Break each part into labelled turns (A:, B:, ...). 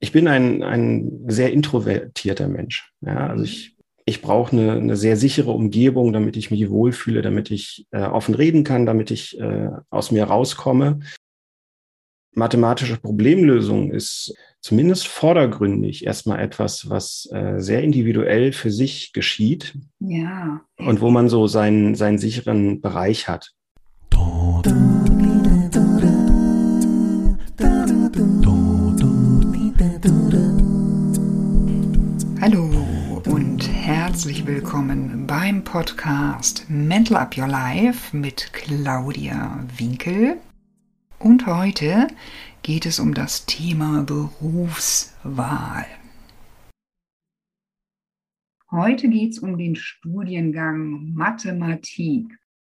A: ich bin ein, ein sehr introvertierter Mensch. Ja, also ich, ich brauche eine, eine sehr sichere Umgebung, damit ich mich wohlfühle, damit ich äh, offen reden kann, damit ich äh, aus mir rauskomme. Mathematische Problemlösung ist zumindest vordergründig erstmal etwas, was äh, sehr individuell für sich geschieht.
B: Ja.
A: Und wo man so seinen, seinen sicheren Bereich hat.
B: Herzlich willkommen beim Podcast Mental Up Your Life mit Claudia Winkel. Und heute geht es um das Thema Berufswahl. Heute geht es um den Studiengang Mathematik.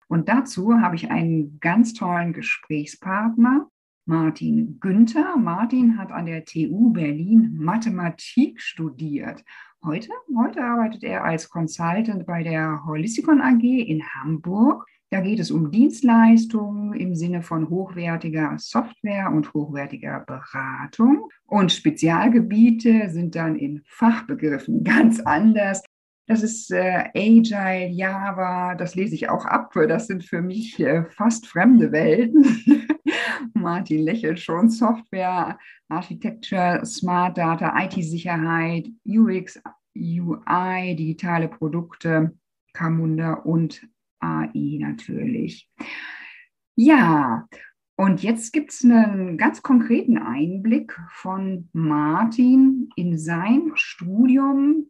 B: Und dazu habe ich einen ganz tollen Gesprächspartner, Martin Günther. Martin hat an der TU Berlin Mathematik studiert. Heute, heute arbeitet er als Consultant bei der Holisticon AG in Hamburg. Da geht es um Dienstleistungen im Sinne von hochwertiger Software und hochwertiger Beratung. Und Spezialgebiete sind dann in Fachbegriffen ganz anders. Das ist äh, Agile, Java, das lese ich auch ab. Das sind für mich äh, fast fremde Welten. Martin lächelt schon. Software, Architecture, Smart Data, IT-Sicherheit, UX, UI, digitale Produkte, Camunda und AI natürlich. Ja, und jetzt gibt es einen ganz konkreten Einblick von Martin in sein Studium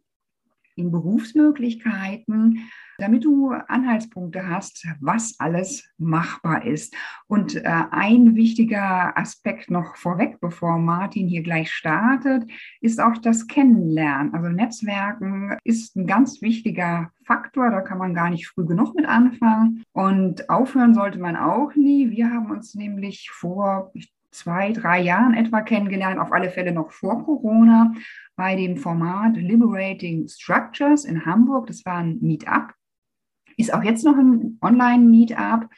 B: in Berufsmöglichkeiten, damit du Anhaltspunkte hast, was alles machbar ist. Und äh, ein wichtiger Aspekt noch vorweg, bevor Martin hier gleich startet, ist auch das Kennenlernen. Also Netzwerken ist ein ganz wichtiger Faktor, da kann man gar nicht früh genug mit anfangen. Und aufhören sollte man auch nie. Wir haben uns nämlich vor, zwei, drei Jahren etwa kennengelernt, auf alle Fälle noch vor Corona, bei dem Format Liberating Structures in Hamburg. Das war ein Meetup, ist auch jetzt noch ein Online-Meetup.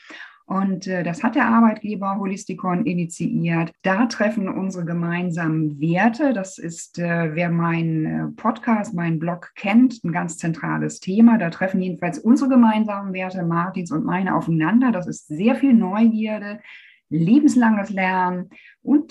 B: Und äh, das hat der Arbeitgeber Holisticon initiiert. Da treffen unsere gemeinsamen Werte. Das ist, äh, wer meinen äh, Podcast, meinen Blog kennt, ein ganz zentrales Thema. Da treffen jedenfalls unsere gemeinsamen Werte, Martins und meine, aufeinander. Das ist sehr viel Neugierde, lebenslanges Lernen und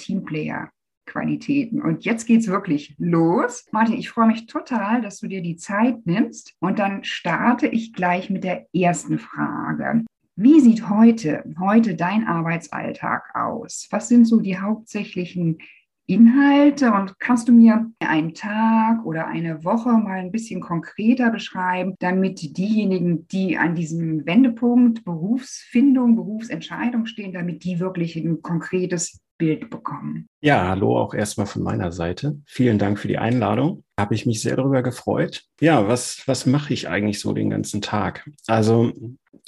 B: Teamplayer-Qualitäten. Und jetzt geht es wirklich los. Martin, ich freue mich total, dass du dir die Zeit nimmst. Und dann starte ich gleich mit der ersten Frage. Wie sieht heute, heute dein Arbeitsalltag aus? Was sind so die hauptsächlichen Inhalte und kannst du mir einen Tag oder eine Woche mal ein bisschen konkreter beschreiben, damit diejenigen, die an diesem Wendepunkt Berufsfindung, Berufsentscheidung stehen, damit die wirklich ein konkretes Bild bekommen.
A: Ja, hallo auch erstmal von meiner Seite. Vielen Dank für die Einladung. Habe ich mich sehr darüber gefreut. Ja, was, was mache ich eigentlich so den ganzen Tag? Also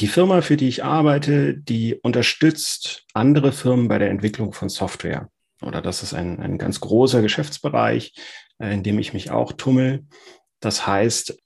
A: die Firma, für die ich arbeite, die unterstützt andere Firmen bei der Entwicklung von Software oder das ist ein, ein ganz großer Geschäftsbereich, äh, in dem ich mich auch tummel. Das heißt,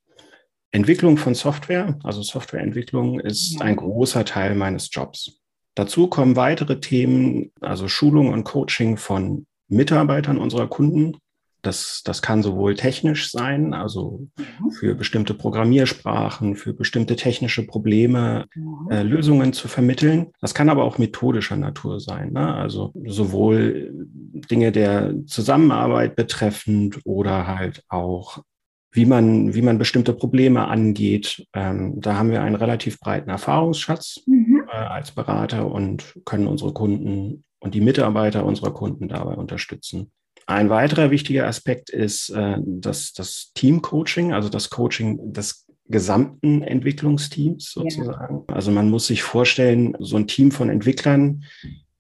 A: Entwicklung von Software, also Softwareentwicklung, ist ein großer Teil meines Jobs. Dazu kommen weitere Themen, also Schulung und Coaching von Mitarbeitern unserer Kunden, das, das kann sowohl technisch sein, also mhm. für bestimmte Programmiersprachen, für bestimmte technische Probleme mhm. äh, Lösungen zu vermitteln. Das kann aber auch methodischer Natur sein, ne? also sowohl Dinge der Zusammenarbeit betreffend oder halt auch wie man, wie man bestimmte Probleme angeht. Ähm, da haben wir einen relativ breiten Erfahrungsschatz mhm. Äh, als Berater und können unsere Kunden und die Mitarbeiter unserer Kunden dabei unterstützen. Ein weiterer wichtiger Aspekt ist äh, das, das Team-Coaching, also das Coaching des gesamten Entwicklungsteams sozusagen. Ja. Also man muss sich vorstellen, so ein Team von Entwicklern,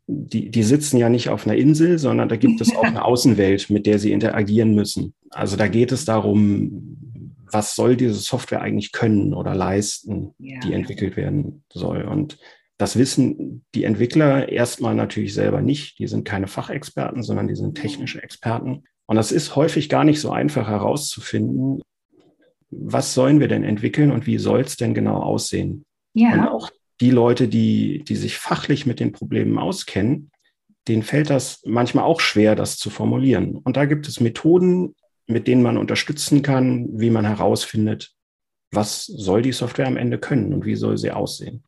A: die, die sitzen ja nicht auf einer Insel, sondern da gibt es auch eine Außenwelt, mit der sie interagieren müssen. Also da geht es darum, was soll diese Software eigentlich können oder leisten, ja. die entwickelt werden soll. Und das wissen die Entwickler erstmal natürlich selber nicht. Die sind keine Fachexperten, sondern die sind technische Experten. Und das ist häufig gar nicht so einfach herauszufinden, was sollen wir denn entwickeln und wie soll es denn genau aussehen? Ja. Und auch die Leute, die, die sich fachlich mit den Problemen auskennen, denen fällt das manchmal auch schwer, das zu formulieren. Und da gibt es Methoden, mit denen man unterstützen kann, wie man herausfindet, was soll die Software am Ende können und wie soll sie aussehen.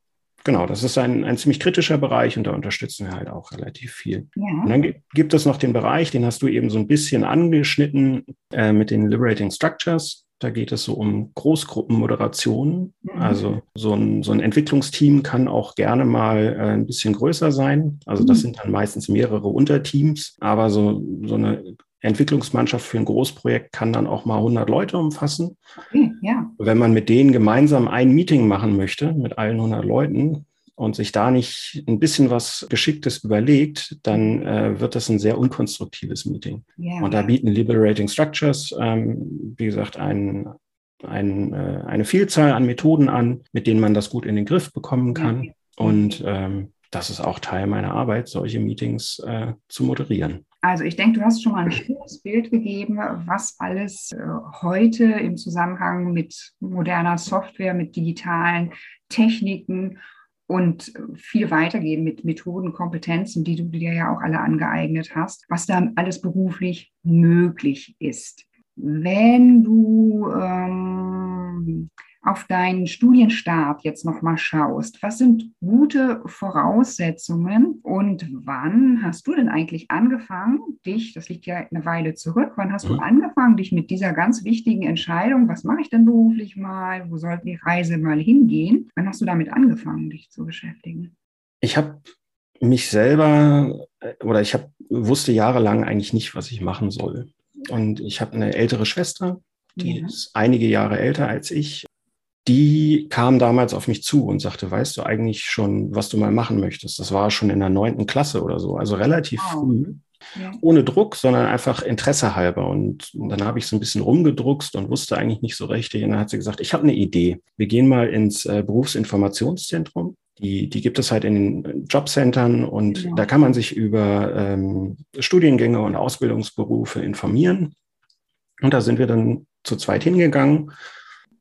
A: Genau, das ist ein, ein ziemlich kritischer Bereich und da unterstützen wir halt auch relativ viel. Ja. Und dann gibt es noch den Bereich, den hast du eben so ein bisschen angeschnitten äh, mit den Liberating Structures. Da geht es so um Großgruppenmoderationen. Mhm. Also so ein, so ein Entwicklungsteam kann auch gerne mal äh, ein bisschen größer sein. Also das mhm. sind dann meistens mehrere Unterteams. Aber so, so eine Entwicklungsmannschaft für ein Großprojekt kann dann auch mal 100 Leute umfassen. Okay, ja. Wenn man mit denen gemeinsam ein Meeting machen möchte, mit allen 100 Leuten, und sich da nicht ein bisschen was Geschicktes überlegt, dann äh, wird das ein sehr unkonstruktives Meeting. Yeah. Und da bieten Liberating Structures, ähm, wie gesagt, ein, ein, äh, eine Vielzahl an Methoden an, mit denen man das gut in den Griff bekommen kann. Yeah. Und ähm, das ist auch Teil meiner Arbeit, solche Meetings äh, zu moderieren.
B: Also ich denke, du hast schon mal ein schönes Bild gegeben, was alles äh, heute im Zusammenhang mit moderner Software, mit digitalen Techniken und viel weitergehen mit Methoden, Kompetenzen, die du dir ja auch alle angeeignet hast, was da alles beruflich möglich ist. Wenn du ähm, auf deinen Studienstart jetzt nochmal schaust, was sind gute Voraussetzungen und wann hast du denn eigentlich angefangen, dich, das liegt ja eine Weile zurück, wann hast mhm. du angefangen, dich mit dieser ganz wichtigen Entscheidung, was mache ich denn beruflich mal, wo soll die Reise mal hingehen, wann hast du damit angefangen, dich zu beschäftigen?
A: Ich habe mich selber äh, oder ich hab, wusste jahrelang eigentlich nicht, was ich machen soll. Und ich habe eine ältere Schwester, die ja. ist einige Jahre älter als ich die kam damals auf mich zu und sagte, weißt du eigentlich schon, was du mal machen möchtest? Das war schon in der neunten Klasse oder so, also relativ wow. früh. Ja. Ohne Druck, sondern einfach Interesse halber. Und dann habe ich so ein bisschen rumgedruckst und wusste eigentlich nicht so richtig. Und dann hat sie gesagt, ich habe eine Idee. Wir gehen mal ins äh, Berufsinformationszentrum. Die, die gibt es halt in den Jobcentern und ja. Genau. da kann man sich über ähm, Studiengänge und Ausbildungsberufe informieren. Und da sind wir dann zu zweit hingegangen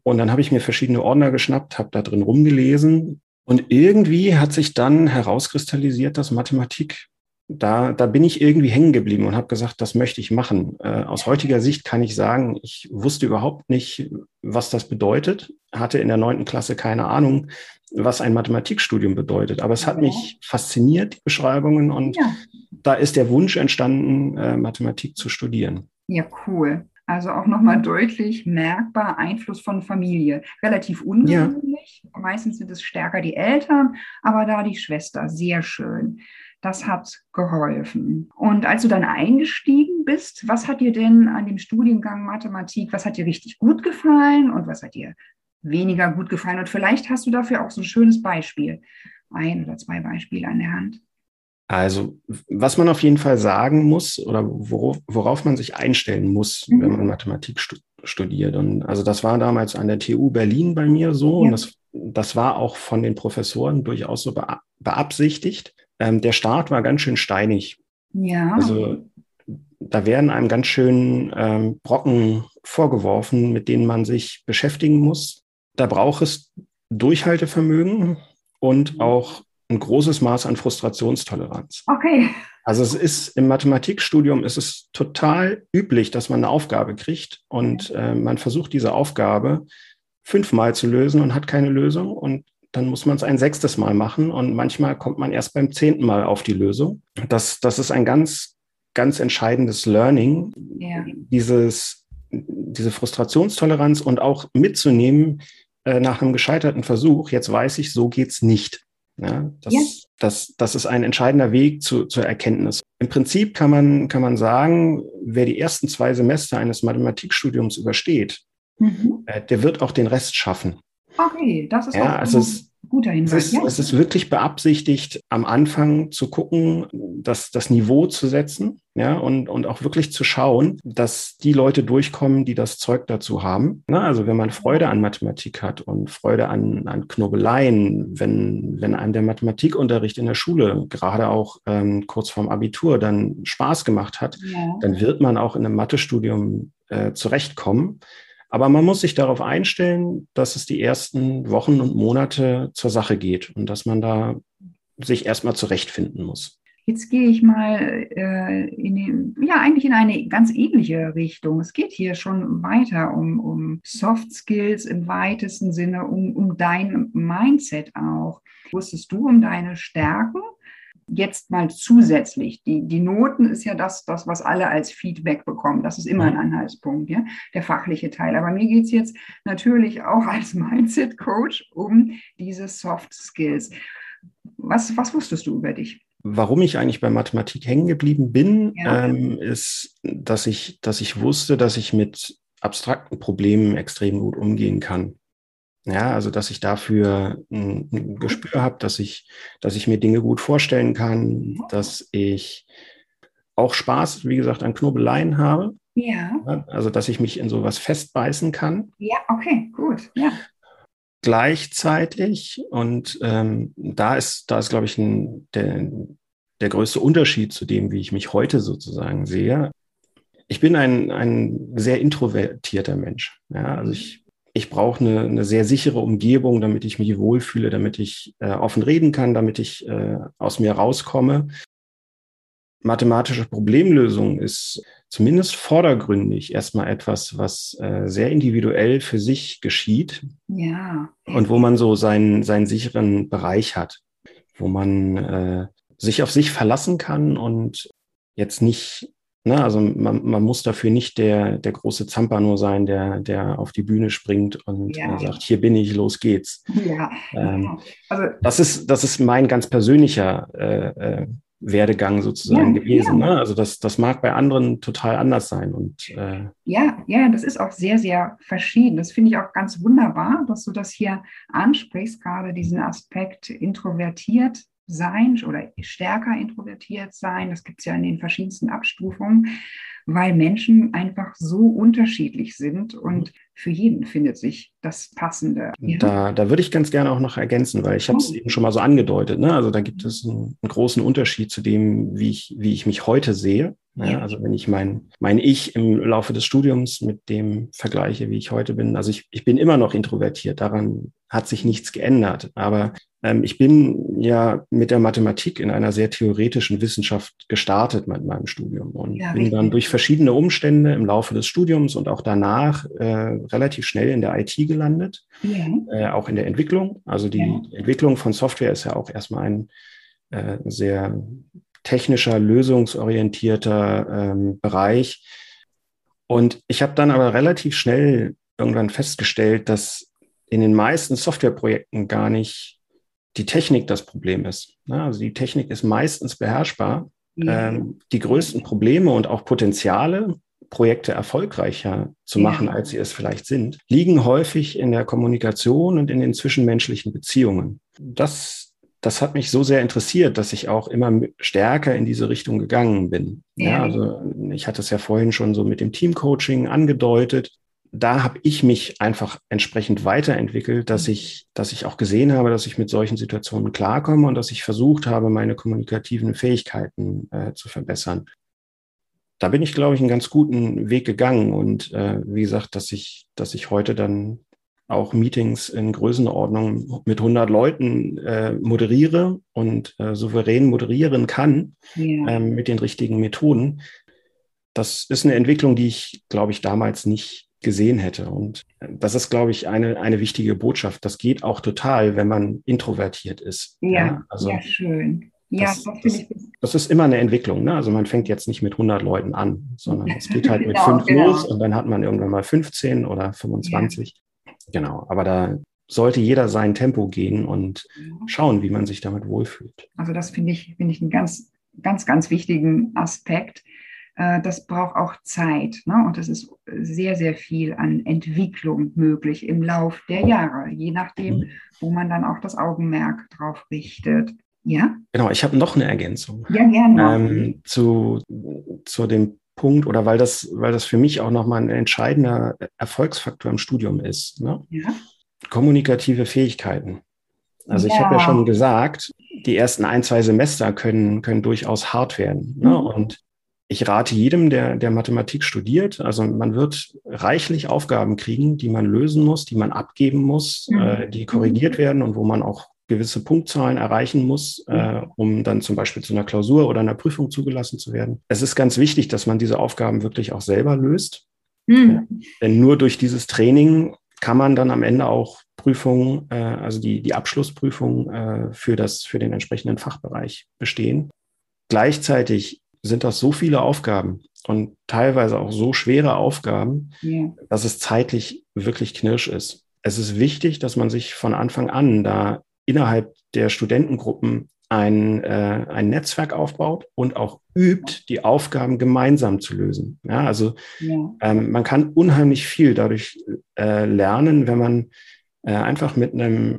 A: und dann habe ich mir verschiedene Ordner geschnappt, habe da drin rumgelesen. Und irgendwie hat sich dann herauskristallisiert, dass Mathematik, da, da bin ich irgendwie hängen geblieben und habe gesagt, das möchte ich machen. Äh, aus heutiger Sicht kann ich sagen, ich wusste überhaupt nicht, was das bedeutet, hatte in der neunten Klasse keine Ahnung, was ein Mathematikstudium bedeutet. Aber es hat mich fasziniert, die Beschreibungen, und ja. da ist der Wunsch entstanden, äh, Mathematik zu studieren.
B: Ja, cool. Also auch nochmal deutlich merkbar Einfluss von Familie. Relativ ungewöhnlich. Ja. Meistens sind es stärker die Eltern, aber da die Schwester. Sehr schön. Das hat geholfen. Und als du dann eingestiegen bist, was hat dir denn an dem Studiengang Mathematik, was hat dir richtig gut gefallen und was hat dir weniger gut gefallen? Und vielleicht hast du dafür auch so ein schönes Beispiel, ein oder zwei Beispiele an der Hand.
A: Also, was man auf jeden Fall sagen muss oder worauf, worauf man sich einstellen muss, mhm. wenn man Mathematik stu studiert. Und also das war damals an der TU Berlin bei mir so ja. und das, das war auch von den Professoren durchaus so beabsichtigt. Ähm, der Start war ganz schön steinig. Ja. Also da werden einem ganz schön ähm, Brocken vorgeworfen, mit denen man sich beschäftigen muss. Da braucht es Durchhaltevermögen und mhm. auch ein großes Maß an Frustrationstoleranz.
B: Okay.
A: Also es ist im Mathematikstudium ist es total üblich, dass man eine Aufgabe kriegt und äh, man versucht diese Aufgabe fünfmal zu lösen und hat keine Lösung und dann muss man es ein sechstes Mal machen und manchmal kommt man erst beim zehnten Mal auf die Lösung. Das, das ist ein ganz, ganz entscheidendes Learning, ja. dieses, diese Frustrationstoleranz und auch mitzunehmen äh, nach einem gescheiterten Versuch. Jetzt weiß ich, so geht's nicht. Ja, das, ja. Das, das ist ein entscheidender Weg zu, zur Erkenntnis. Im Prinzip kann man, kann man sagen, wer die ersten zwei Semester eines Mathematikstudiums übersteht, mhm. äh, der wird auch den Rest schaffen.
B: Okay, das ist
A: ja, also es, Guter Hinweis. Es ist, ja. es ist wirklich beabsichtigt, am Anfang zu gucken, das, das Niveau zu setzen, ja, und, und auch wirklich zu schauen, dass die Leute durchkommen, die das Zeug dazu haben. Na, also wenn man Freude an Mathematik hat und Freude an, an Knobeleien, wenn, wenn einem der Mathematikunterricht in der Schule, gerade auch ähm, kurz vorm Abitur, dann Spaß gemacht hat, ja. dann wird man auch in einem Mathestudium äh, zurechtkommen. Aber man muss sich darauf einstellen, dass es die ersten Wochen und Monate zur Sache geht und dass man da sich erstmal zurechtfinden muss.
B: Jetzt gehe ich mal äh, in den, ja, eigentlich in eine ganz ähnliche Richtung. Es geht hier schon weiter um, um Soft Skills im weitesten Sinne, um, um dein Mindset auch. Wusstest du um deine Stärken? Jetzt mal zusätzlich. Die, die Noten ist ja das, das, was alle als Feedback bekommen. Das ist immer ein Anhaltspunkt, ja, der fachliche Teil. Aber mir geht es jetzt natürlich auch als Mindset-Coach um diese Soft Skills. Was, was wusstest du über dich?
A: Warum ich eigentlich bei Mathematik hängen geblieben bin, ja. ähm, ist, dass ich, dass ich wusste, dass ich mit abstrakten Problemen extrem gut umgehen kann. Ja, also dass ich dafür ein, ein Gespür habe, dass ich, dass ich mir Dinge gut vorstellen kann, dass ich auch Spaß, wie gesagt, an Knobeleien habe. Ja. Also dass ich mich in sowas festbeißen kann.
B: Ja, okay, gut. Ja
A: gleichzeitig. Und ähm, da ist, da ist, glaube ich, ein, der, der größte Unterschied zu dem, wie ich mich heute sozusagen sehe. Ich bin ein, ein sehr introvertierter Mensch. Ja, also ich, ich brauche eine, eine sehr sichere Umgebung, damit ich mich wohlfühle, damit ich äh, offen reden kann, damit ich äh, aus mir rauskomme. Mathematische Problemlösung ist zumindest vordergründig erstmal etwas, was äh, sehr individuell für sich geschieht. Ja. Und wo man so seinen, seinen sicheren Bereich hat, wo man äh, sich auf sich verlassen kann und jetzt nicht, ne, also man, man muss dafür nicht der, der große Zampano sein, der, der auf die Bühne springt und ja. sagt, hier bin ich, los geht's. Ja. Ähm, also, das ist, das ist mein ganz persönlicher äh, äh, Werdegang sozusagen ja, gewesen. Ne? Also das, das mag bei anderen total anders sein. Und,
B: äh ja, ja, das ist auch sehr, sehr verschieden. Das finde ich auch ganz wunderbar, dass du das hier ansprichst, gerade diesen Aspekt introvertiert sein oder stärker introvertiert sein. Das gibt es ja in den verschiedensten Abstufungen weil Menschen einfach so unterschiedlich sind und für jeden findet sich das Passende.
A: Da, da würde ich ganz gerne auch noch ergänzen, weil ich habe es oh. eben schon mal so angedeutet. Ne? Also da gibt es einen, einen, großen Unterschied zu dem, wie ich, wie ich mich heute sehe. Ja, also wenn ich mein, mein Ich im Laufe des Studiums mit dem vergleiche, wie ich heute bin, also ich, ich bin immer noch introvertiert, daran hat sich nichts geändert. Aber ich bin ja mit der Mathematik in einer sehr theoretischen Wissenschaft gestartet mit meinem Studium und ja, bin dann durch verschiedene Umstände im Laufe des Studiums und auch danach äh, relativ schnell in der IT gelandet, ja. äh, auch in der Entwicklung. Also die ja. Entwicklung von Software ist ja auch erstmal ein äh, sehr technischer, lösungsorientierter ähm, Bereich. Und ich habe dann aber relativ schnell irgendwann festgestellt, dass in den meisten Softwareprojekten gar nicht die Technik das Problem ist. Also die Technik ist meistens beherrschbar. Ja. Ähm, die größten Probleme und auch Potenziale, Projekte erfolgreicher zu machen, ja. als sie es vielleicht sind, liegen häufig in der Kommunikation und in den zwischenmenschlichen Beziehungen. Das, das hat mich so sehr interessiert, dass ich auch immer stärker in diese Richtung gegangen bin. Ja. ja also ich hatte es ja vorhin schon so mit dem Teamcoaching angedeutet da habe ich mich einfach entsprechend weiterentwickelt, dass mhm. ich, dass ich auch gesehen habe, dass ich mit solchen Situationen klarkomme und dass ich versucht habe, meine kommunikativen Fähigkeiten äh, zu verbessern. Da bin ich, glaube ich, einen ganz guten Weg gegangen und äh, wie gesagt, dass ich, dass ich heute dann auch Meetings in Größenordnung mit 100 Leuten äh, moderiere und äh, souverän moderieren kann ja. ähm, mit den richtigen Methoden. Das ist eine Entwicklung, die ich, glaube ich, damals nicht gesehen hätte. Und das ist, glaube ich, eine, eine wichtige Botschaft. Das geht auch total, wenn man introvertiert ist.
B: Ja, ja, also, ja schön. Ja, das,
A: das, das, ist immer eine Entwicklung. Ne? Also man fängt jetzt nicht mit 100 Leuten an, sondern es geht halt mit genau, fünf genau. los und dann hat man irgendwann mal 15 oder 25. Ja. Genau, aber da sollte jeder sein Tempo gehen und schauen, wie man sich damit wohlfühlt.
B: Also das finde ich, finde ich einen ganz, ganz, ganz wichtigen Aspekt. Äh, das braucht auch Zeit. Ne? Und es ist sehr, sehr viel an Entwicklung möglich im Lauf der Jahre, je nachdem, mhm. wo man dann auch das Augenmerk drauf richtet. Ja?
A: Genau, ich habe noch eine Ergänzung.
B: Ja, gerne.
A: Ähm, zu, zu dem Punkt oder weil das, weil das für mich auch nochmal ein entscheidender Erfolgsfaktor im Studium ist. Ne? Ja. Kommunikative Fähigkeiten. Also ja. ich habe ja schon gesagt, die ersten ein, zwei Semester können, können durchaus hart werden. Ne? Mhm. Und ich rate jedem, der, der Mathematik studiert, also man wird reichlich Aufgaben kriegen, die man lösen muss, die man abgeben muss, mhm. äh, die korrigiert werden und wo man auch gewisse Punktzahlen erreichen muss, äh, um dann zum Beispiel zu einer Klausur oder einer Prüfung zugelassen zu werden. Es ist ganz wichtig, dass man diese Aufgaben wirklich auch selber löst. Mhm. Ja, denn nur durch dieses Training kann man dann am Ende auch Prüfungen, äh, also die, die Abschlussprüfung äh, für, das, für den entsprechenden Fachbereich bestehen. Gleichzeitig sind das so viele Aufgaben und teilweise auch so schwere Aufgaben, yeah. dass es zeitlich wirklich knirsch ist. Es ist wichtig, dass man sich von Anfang an da innerhalb der Studentengruppen ein, äh, ein Netzwerk aufbaut und auch übt, die Aufgaben gemeinsam zu lösen. Ja, also ja. Ähm, man kann unheimlich viel dadurch äh, lernen, wenn man äh, einfach mit einem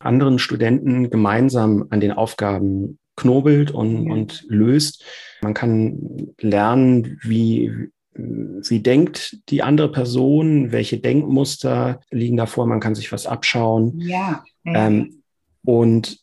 A: anderen Studenten gemeinsam an den Aufgaben knobelt und, ja. und löst. Man kann lernen, wie, wie denkt die andere Person, welche Denkmuster liegen davor, man kann sich was abschauen. Ja. Ähm, und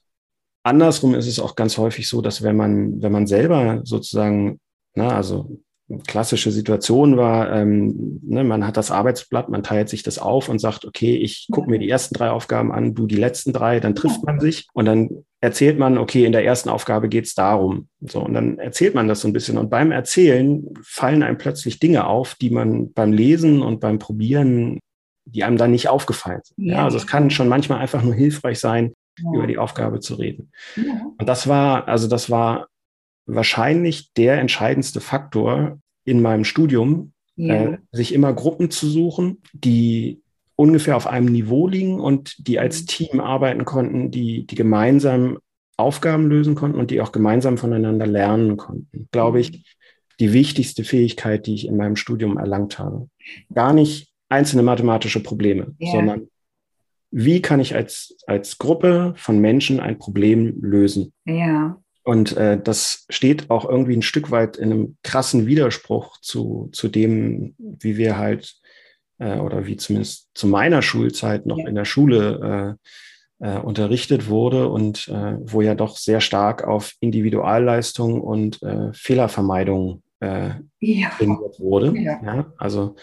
A: andersrum ist es auch ganz häufig so, dass wenn man, wenn man selber sozusagen, na, also klassische Situation war, ähm, ne, man hat das Arbeitsblatt, man teilt sich das auf und sagt, okay, ich gucke mir die ersten drei Aufgaben an, du die letzten drei, dann trifft man sich und dann erzählt man, okay, in der ersten Aufgabe geht es darum. So, und dann erzählt man das so ein bisschen. Und beim Erzählen fallen einem plötzlich Dinge auf, die man beim Lesen und beim Probieren, die einem dann nicht aufgefallen sind. Ja, ja also es kann schon manchmal einfach nur hilfreich sein, ja. über die Aufgabe zu reden. Ja. Und das war, also das war wahrscheinlich der entscheidendste Faktor in meinem Studium, ja. äh, sich immer Gruppen zu suchen, die ungefähr auf einem Niveau liegen und die als mhm. Team arbeiten konnten, die, die gemeinsam Aufgaben lösen konnten und die auch gemeinsam voneinander lernen konnten. Glaube ich, mhm. die wichtigste Fähigkeit, die ich in meinem Studium erlangt habe. Gar nicht einzelne mathematische Probleme, ja. sondern wie kann ich als, als Gruppe von Menschen ein Problem lösen? Ja. Und äh, das steht auch irgendwie ein Stück weit in einem krassen Widerspruch zu, zu dem, wie wir halt, äh, oder wie zumindest zu meiner Schulzeit noch in der Schule äh, äh, unterrichtet wurde und äh, wo ja doch sehr stark auf Individualleistung und äh, Fehlervermeidung äh, ja. wurde. Ja. ja also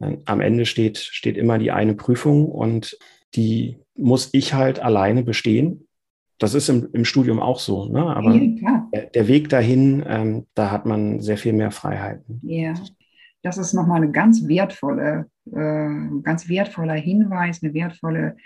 A: äh, am Ende steht, steht immer die eine Prüfung und die muss ich halt alleine bestehen. Das ist im, im Studium auch so, ne? aber ja, der, der, Weg dahin, ähm, da hat man sehr viel mehr Freiheiten.
B: Ja, das ist nochmal eine ganz wertvolle, äh, ganz wertvoller Hinweis, eine wertvolle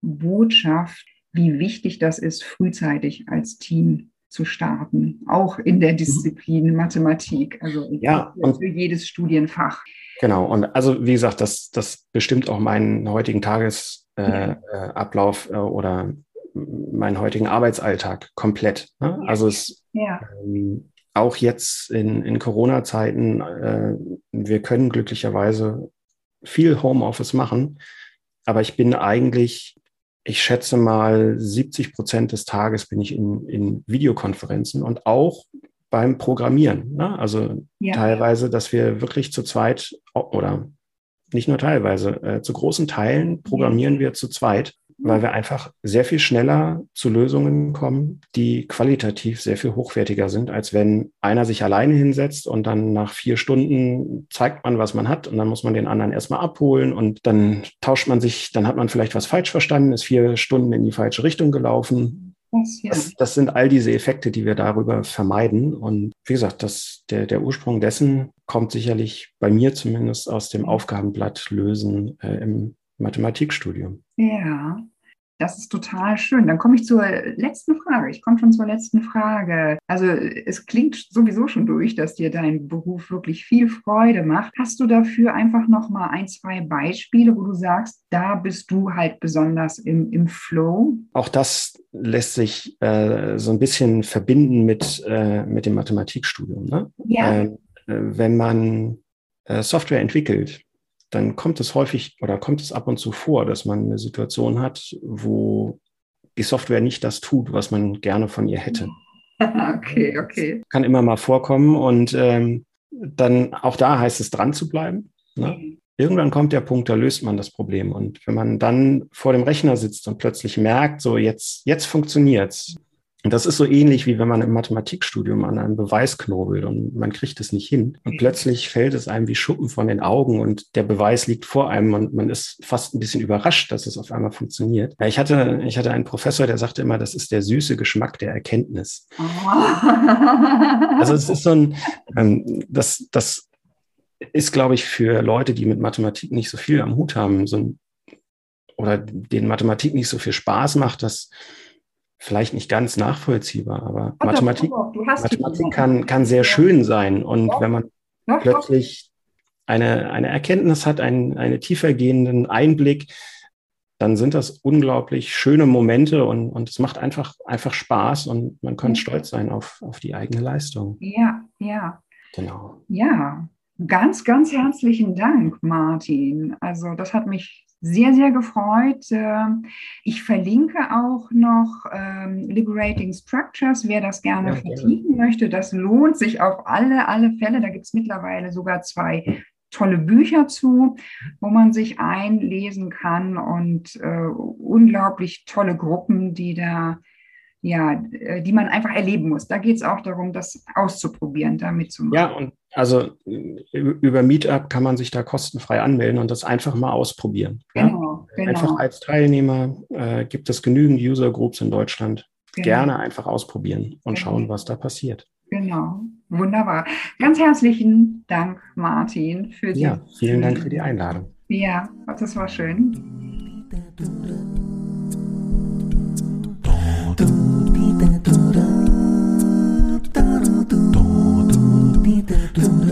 B: Botschaft, wie wichtig das ist, frühzeitig als Team zu starten, auch in der mhm. Disziplin Mathematik, also ja, für jedes Studienfach.
A: Genau, und also wie gesagt, das, das bestimmt auch meinen heutigen Tages, äh, äh, Ablauf äh, oder meinen heutigen Arbeitsalltag komplett. Ne? Also es ja. ähm, auch jetzt in, in Corona-Zeiten, äh, wir können glücklicherweise viel Homeoffice machen, aber ich bin eigentlich, ich schätze mal, 70 Prozent des Tages bin ich in, in Videokonferenzen und auch beim Programmieren. Ne? Also ja. teilweise, dass wir wirklich zu zweit oder nicht nur teilweise, äh, zu großen Teilen programmieren wir zu zweit, weil wir einfach sehr viel schneller zu Lösungen kommen, die qualitativ sehr viel hochwertiger sind, als wenn einer sich alleine hinsetzt und dann nach vier Stunden zeigt man, was man hat und dann muss man den anderen erstmal abholen und dann tauscht man sich, dann hat man vielleicht was falsch verstanden, ist vier Stunden in die falsche Richtung gelaufen das, das, sind all diese Effekte, die wir darüber vermeiden. Und wie gesagt, das, der, der Ursprung dessen kommt sicherlich bei mir zumindest aus dem Aufgabenblatt lösen äh, im Mathematikstudium.
B: Ja, das ist total schön. Dann komme ich zur letzten Frage. Ich komme schon zur letzten Frage. Also es klingt sowieso schon durch, dass dir dein Beruf wirklich viel Freude macht. Hast du dafür einfach noch mal ein, zwei Beispiele, wo du sagst, da bist du halt besonders im, im Flow?
A: Auch das lässt sich äh, so ein bisschen verbinden mit, äh, mit dem Mathematikstudium. Ne? Ja. Ähm, äh, wenn man äh, Software entwickelt, dann kommt es häufig oder kommt es ab und zu vor, dass man eine Situation hat, wo die Software nicht das tut, was man gerne von ihr hätte.
B: Okay, okay.
A: Kann immer mal vorkommen und ähm, dann auch da heißt es dran zu bleiben. Ne? Irgendwann kommt der Punkt, da löst man das Problem. Und wenn man dann vor dem Rechner sitzt und plötzlich merkt, so jetzt, jetzt funktioniert's, Und das ist so ähnlich, wie wenn man im Mathematikstudium an einem Beweis knobelt und man kriegt es nicht hin. Und plötzlich fällt es einem wie Schuppen von den Augen und der Beweis liegt vor einem und man ist fast ein bisschen überrascht, dass es auf einmal funktioniert. Ja, ich hatte, ich hatte einen Professor, der sagte immer, das ist der süße Geschmack der Erkenntnis. also es ist so ein, ähm, das, das ist, glaube ich, für Leute, die mit Mathematik nicht so viel am Hut haben, so ein, oder denen Mathematik nicht so viel Spaß macht, das vielleicht nicht ganz nachvollziehbar, aber oh, Mathematik, doch, doch, Mathematik kann, kann sehr schön sein. Und doch, wenn man plötzlich eine, eine Erkenntnis hat, einen, einen tiefergehenden Einblick, dann sind das unglaublich schöne Momente und, und es macht einfach, einfach Spaß und man kann ja. stolz sein auf, auf die eigene Leistung.
B: Ja, ja.
A: Genau.
B: Ja, ganz, ganz herzlichen Dank, Martin. Also das hat mich sehr, sehr gefreut. Ähm, ich verlinke auch noch ähm, Liberating Structures, wer das gerne ja, vertiefen ja. möchte. Das lohnt sich auf alle, alle Fälle. Da gibt es mittlerweile sogar zwei tolle Bücher zu, wo man sich einlesen kann und äh, unglaublich tolle Gruppen, die da ja, äh, die man einfach erleben muss. Da geht es auch darum, das auszuprobieren, damit zu
A: machen. Ja, und also über Meetup kann man sich da kostenfrei anmelden und das einfach mal ausprobieren. Genau, ja? genau. Einfach als Teilnehmer äh, gibt es genügend User Groups in Deutschland. Genau. Gerne einfach ausprobieren und genau. schauen, was da passiert.
B: Genau, wunderbar. Ganz herzlichen Dank, Martin,
A: für die. Ja, vielen Dank für die Einladung.
B: Ja, das war schön. Dum -dum.